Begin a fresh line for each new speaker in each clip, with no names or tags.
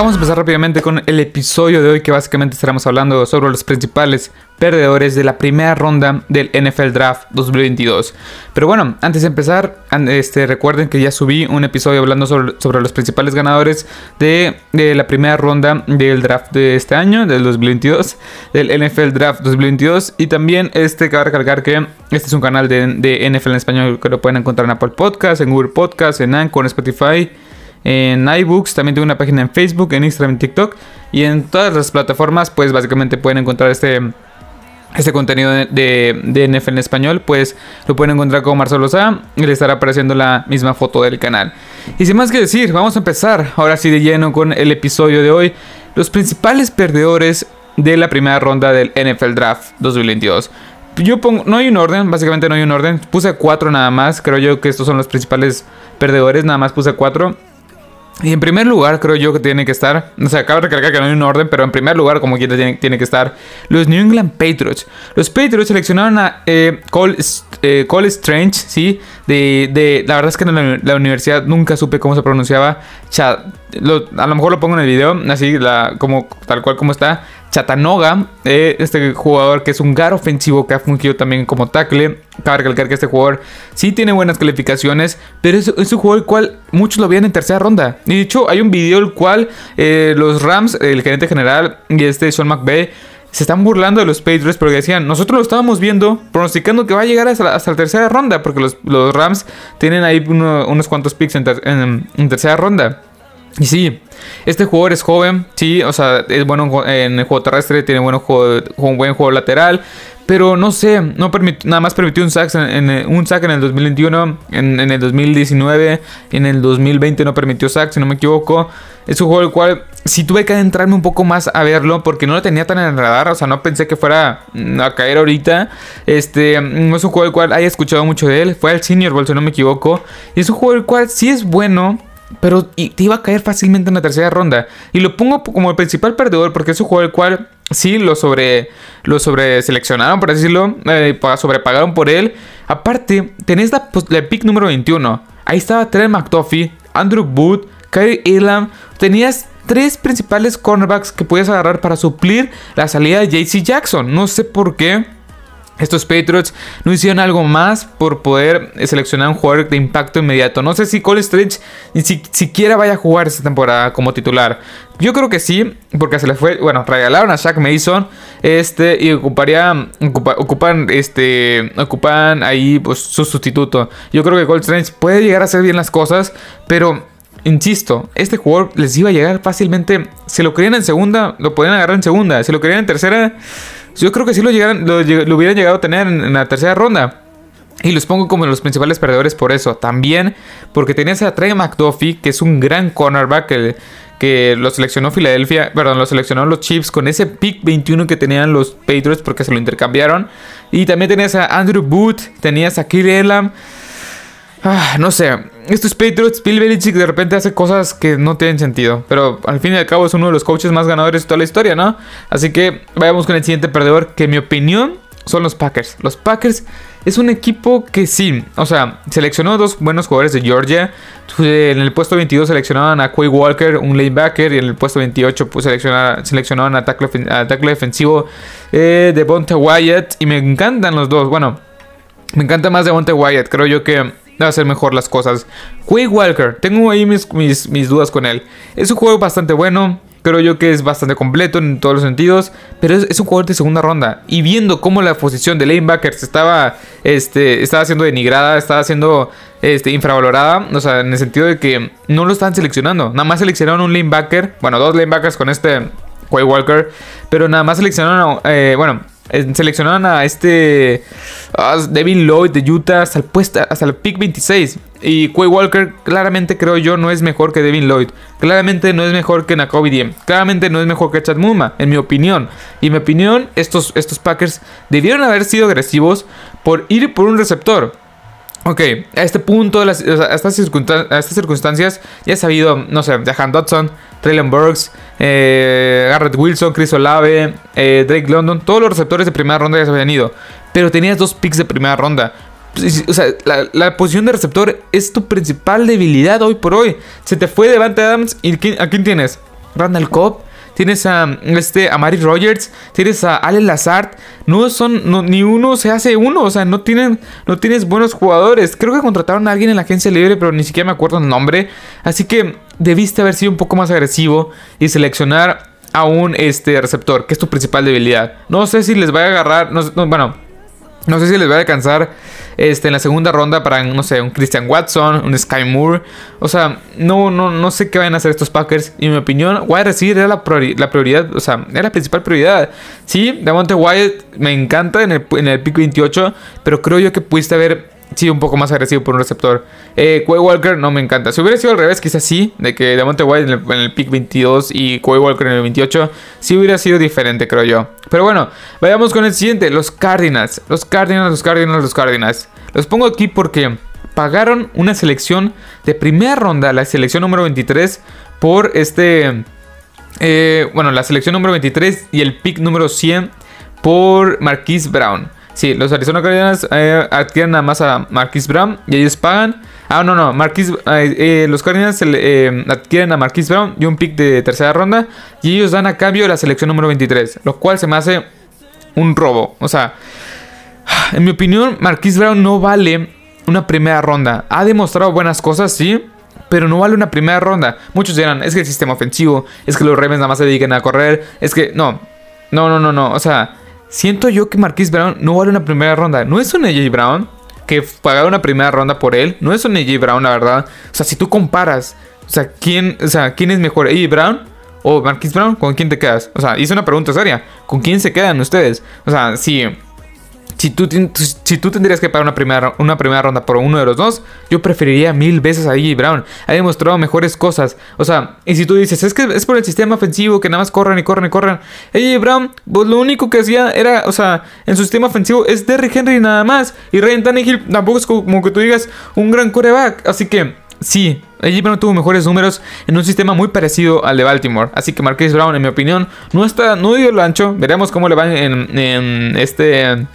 Vamos a empezar rápidamente con el episodio de hoy que básicamente estaremos hablando sobre los principales perdedores de la primera ronda del NFL Draft 2022. Pero bueno, antes de empezar, este, recuerden que ya subí un episodio hablando sobre, los principales ganadores de, la primera ronda del draft de este año, del 2022, del NFL Draft 2022. Y también este, cabe recalcar que este es un canal de, NFL en español que lo pueden encontrar en Apple Podcasts, en Google Podcasts, en Anchor, en Spotify en iBooks, también tengo una página en Facebook, en Instagram, en TikTok y en todas las plataformas, pues básicamente pueden encontrar este, este contenido de, de, NFL en español, pues lo pueden encontrar como Marcelo Sá y le estará apareciendo la misma foto del canal. Y sin más que decir, vamos a empezar ahora sí de lleno con el episodio de hoy, los principales perdedores de la primera ronda del NFL Draft 2022 yo pongo, no hay un orden, básicamente no hay un orden. Puse cuatro nada más. Creo yo que estos son los principales perdedores. Nada más puse cuatro. Y en primer lugar, creo yo que tiene que estar, o sea, acabo de recalcar que no hay un orden, pero en primer lugar, como quiera, tiene, tiene que estar los New England Patriots. Los Patriots seleccionaron a eh, Cole, eh, Cole, Strange, ¿sí? La verdad es que en la, universidad nunca supe cómo se pronunciaba. a lo mejor lo pongo en el video, así, como, tal cual como está. Chatanoga, eh, este jugador que es un gar ofensivo que ha fungido también como tackle. Cabe recalcar que este jugador sí tiene buenas calificaciones, pero es, un jugador el cual muchos lo veían en tercera ronda. Y de hecho, hay un video el cual eh, los Rams, el gerente general y este Sean McVay se están burlando de los Patriots porque decían, nosotros lo estábamos viendo, pronosticando que va a llegar hasta la, tercera ronda, porque los, Rams tienen ahí unos cuantos picks en tercera ronda. Y sí, este jugador es joven, sí, o sea, es bueno en el juego terrestre, tiene buen juego, un buen juego lateral, pero no sé, no nada más permitió un sack en, un sack en el 2021, en, el 2019, en el 2020 no permitió sack, si no me equivoco. Es un juego el cual sí tuve que adentrarme un poco más a verlo porque no lo tenía tan en el radar, o sea, no pensé que fuera a caer ahorita. Este, es un juego el cual haya escuchado mucho de él, fue al Senior Bowl, si no me equivoco, y es un juego el cual sí es bueno, pero te iba a caer fácilmente en la tercera ronda. Y lo pongo como el principal perdedor porque es un juego el cual sí lo sobre lo sobre seleccionaron, por decirlo, eh, sobrepagaron por él. Aparte, tenés la, pick número 21. Ahí estaba Trent McDuffie, Andrew Booth, Kyrie Elam. Tenías tres principales cornerbacks que podías agarrar para suplir la salida de JC Jackson. No sé por qué. Estos Patriots no hicieron algo más por poder seleccionar un jugador de impacto inmediato. No sé si Cole Strange ni siquiera vaya a jugar esta temporada como titular. Yo creo que sí, porque se le fue, bueno, regalaron a Shaq Mason, este, y ocuparía, ocupan, este, ocupan ahí pues, su sustituto. Yo creo que Cole Strange puede llegar a hacer bien las cosas, pero Insisto, este jugador les iba a llegar fácilmente. Si lo querían en segunda, lo podían agarrar en segunda. Si lo querían en tercera, yo creo que sí lo, llegaran, lo, hubieran llegado a tener en, la tercera ronda. Y los pongo como los principales perdedores por eso. También porque tenías a Trey McDuffie, que es un gran cornerback que, que lo seleccionó Filadelfia, perdón, lo seleccionó los Chiefs con ese pick 21 que tenían los Patriots porque se lo intercambiaron. Y también tenías a Andrew Booth, tenías a Kill Elam. Ah, no sé, estos Patriots, Bill Belichick de repente hace cosas que no tienen sentido. Pero al fin y al cabo es uno de los coaches más ganadores de toda la historia, ¿no? Así que vayamos con el siguiente perdedor, que en mi opinión son los Packers. Los Packers es un equipo que sí, o sea, seleccionó dos buenos jugadores de Georgia. En el puesto 22 seleccionaban a Quay Walker, un lanebacker, y en el puesto 28 pues, seleccionaban, a tackle, defensivo eh, de Bonte Wyatt. Y me encantan los dos. Bueno, me encanta más de Bonte Wyatt. Creo yo que a hacer mejor las cosas. Quay Walker, tengo ahí mis, mis, dudas con él. Es un juego bastante bueno. Creo yo que es bastante completo en todos los sentidos. Pero es, un jugador de segunda ronda. Y viendo cómo la posición de lanebacker estaba, este, estaba siendo denigrada, estaba siendo este, infravalorada. O sea, en el sentido de que no lo estaban seleccionando. Nada más seleccionaron un lanebacker. Bueno, dos lanebackers con este Quay Walker. Pero nada más seleccionaron, eh, bueno, seleccionaron a este Devin Lloyd de Utah hasta el, hasta el pick 26. Y Quay Walker claramente creo yo no es mejor que Devin Lloyd. Claramente no es mejor que Nakobe Diem. Claramente no es mejor que Chad Muma, en mi opinión. Y en mi opinión, estos, estos Packers debieron haber sido agresivos por ir por un receptor. Ok, a este punto, a, estas circunstancias, ya he sabido, no sé, Jahan Dodson, Traylon Burks, eh, Garrett Wilson, Chris Olave, eh, Drake London, todos los receptores de primera ronda ya se habían ido. Pero tenías dos picks de primera ronda. Pues, o sea, la, posición de receptor es tu principal debilidad hoy por hoy. Se te fue Devante Adams y ¿a quién tienes? Randall Cobb, tienes a este a Mary Rogers, tienes a Allen Lazard, no son ni uno se hace uno, o sea, no tienen no tienes buenos jugadores. Creo que contrataron a alguien en la agencia libre, pero ni siquiera me acuerdo el nombre, así que debiste haber sido un poco más agresivo y seleccionar a un este receptor, que es tu principal debilidad. No sé si les va a agarrar, no, bueno, no sé si les va a alcanzar este, en la segunda ronda para, no sé, un Christian Watson, un Sky Moore. O sea, no, no, no sé qué van a hacer estos Packers. Y en mi opinión, wide receiver era la, prioridad, o sea, era la principal prioridad. Sí, Devonte Wyatt me encanta en el, en el pick 28, pero creo yo que pudiste haber sí, un poco más agresivo por un receptor. Eh, Walker no me encanta. Si hubiera sido al revés, quizás sí, de que Demonte White en el, pick 22 y Quay Walker en el 28, sí hubiera sido diferente, creo yo. Pero bueno, vayamos con el siguiente, los Cardinals. Los Cardinals, los Cardinals, los Cardinals. Los pongo aquí porque pagaron una selección de primera ronda, la selección número 23, por este... Eh, bueno, la selección número 23 y el pick número 100 por Marquise Brown. Sí, los Arizona Cardinals eh, adquieren nada más a Marquis Brown y ellos pagan. Ah, no, no. Marquis, eh, eh, los Cardinals adquieren a Marquis Brown y un pick de tercera ronda. Y ellos dan a cambio la selección número 23. Lo cual se me hace un robo. O sea, en mi opinión, Marquis Brown no vale una primera ronda. Ha demostrado buenas cosas, sí. Pero no vale una primera ronda. Muchos dirán, es que el sistema ofensivo, es que los Ravens nada más se dedican a correr. Es que, no. No, no, no, no. O sea, Siento yo que Marquis Brown no vale una primera ronda. No es un AJ Brown que pagaron una primera ronda por él. No es un AJ Brown, la verdad. O sea, si tú comparas, o sea, ¿quién, o sea, ¿quién es mejor? ¿AJ Brown o Marquis Brown? ¿Con quién te quedas? O sea, hice una pregunta seria. ¿Con quién se quedan ustedes? O sea, si si tú, si tú tendrías que pagar una primera, una primera ronda por uno de los dos, yo preferiría mil veces a AJ Brown. Ha demostrado mejores cosas. O sea, y si tú dices, es que es por el sistema ofensivo que nada más corren y corren y corren. AJ Brown, pues lo único que hacía era, o sea, en su sistema ofensivo es Derrick Henry nada más. Y Ryan Tannehill tampoco es como que tú digas un gran coreback. Así que, sí, AJ Brown tuvo mejores números en un sistema muy parecido al de Baltimore. Así que Marquise Brown, en mi opinión, no está, no dio el ancho. Veremos cómo le va en este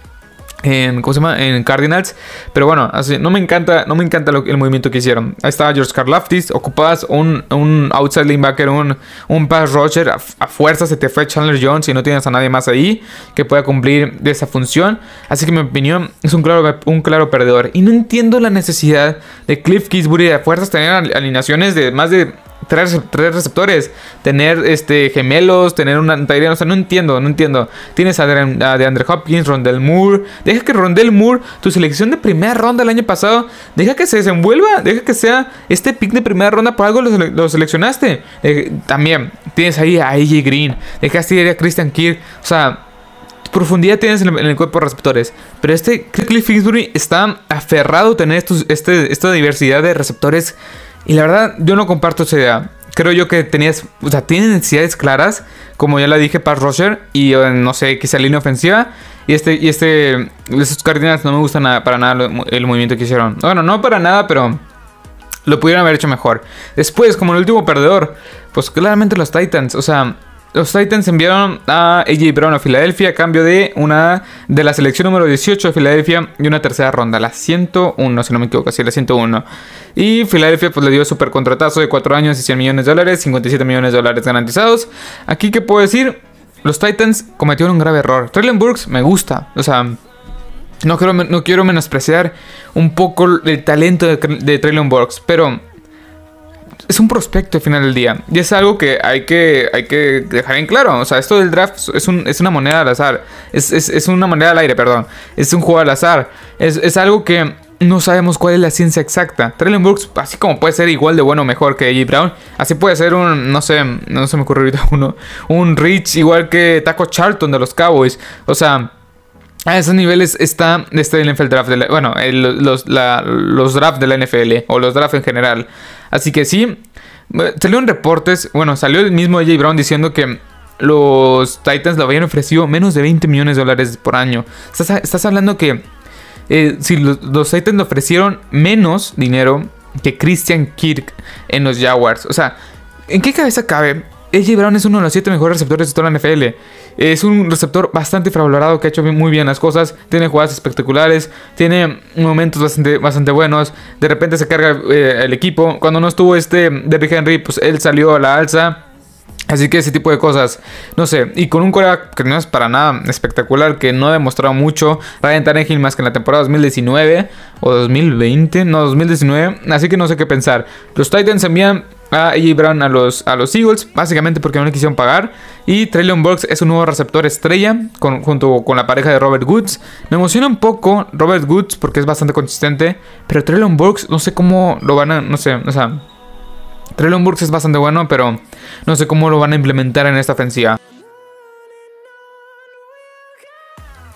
en, ¿cómo se llama? en Cardinals. Pero bueno, así, no me encanta, no me encanta el movimiento que hicieron. Ahí estaba George Karlaftis. Ocupadas un, un outside linebacker, un, un pass rusher. A, fuerza se te fue Chandler Jones y no tienes a nadie más ahí que pueda cumplir de esa función. Así que mi opinión es un claro, un claro perdedor. Y no entiendo la necesidad de Cliff Kingsbury de fuerzas tener alineaciones de más de tres, receptores, tener este gemelos, tener una no entiendo, no entiendo. Tienes a, de Hopkins, Rondell Moore, deja que Rondell Moore, tu selección de primera ronda el año pasado, deja que se desenvuelva, deja que sea este pick de primera ronda, por algo lo, seleccionaste. también tienes ahí a AJ Green, dejaste ir a Christian Kirk, o sea, profundidad tienes en el, cuerpo de receptores. Pero este Cliff Kingsbury está aferrado a tener este, esta diversidad de receptores y la verdad, yo no comparto esa idea. Creo yo que tenías, o sea, tienen necesidades claras, como ya la dije, para Roger y eh, no sé, quizá línea ofensiva. Y este, y este, esos Cardinals no me gustan nada, para nada el movimiento que hicieron. Bueno, no para nada, pero lo pudieron haber hecho mejor. Después, como el último perdedor, pues claramente los Titans, o sea, los Titans enviaron a AJ Brown a Filadelfia a cambio de una de la selección número 18 de Filadelfia y una tercera ronda, la 101, si no me equivoco, sí, la 101. Y Filadelfia pues le dio super contratazo de 4 años y 100 millones de dólares, 57 millones de dólares garantizados. Aquí, ¿qué puedo decir? Los Titans cometieron un grave error. Traylon Burks me gusta, o sea, no quiero, no quiero menospreciar un poco el talento de, de Traylon Burks, pero es un prospecto al final del día. Y es algo que hay que, hay que dejar en claro. O sea, esto del draft es, un, es una moneda al azar. Es, es, es, una moneda al aire, perdón. Es un juego al azar. Es, es algo que no sabemos cuál es la ciencia exacta. Traylon Brooks, así como puede ser igual de bueno o mejor que AJ Brown, así puede ser un, no sé, no se me ocurre ahorita uno, un Rich igual que Taco Charlton de los Cowboys. O sea, a esos niveles está este NFL Draft, de bueno, los, los drafts de la NFL o los drafts en general. Así que sí, salieron reportes, bueno, salió el mismo AJ Brown diciendo que los Titans le habían ofrecido menos de 20 millones de dólares por año. Estás, hablando que eh, si los, Titans le ofrecieron menos dinero que Christian Kirk en los Jaguars. O sea, ¿en qué cabeza cabe? AJ Brown es uno de los 7 mejores receptores de toda la NFL. Es un receptor bastante infravalorado que ha hecho muy bien las cosas. Tiene jugadas espectaculares. Tiene momentos bastante, bastante buenos. De repente se carga eh, el equipo. Cuando no estuvo este Derrick Henry, pues él salió a la alza. Así que ese tipo de cosas, no sé, y con un coreback que no es para nada espectacular, que no ha demostrado mucho, Ryan Tannehill más que en la temporada 2019 o 2020, no, 2019, así que no sé qué pensar. Los Titans envían a AJ Brown a los, a los Eagles, básicamente porque no le quisieron pagar, y Traylon Burks es un nuevo receptor estrella, junto con la pareja de Robert Woods. Me emociona un poco Robert Woods porque es bastante consistente, pero Traylon Burks no sé cómo lo van a, no sé, o sea... Traylon Burks es bastante bueno, pero no sé cómo lo van a implementar en esta ofensiva.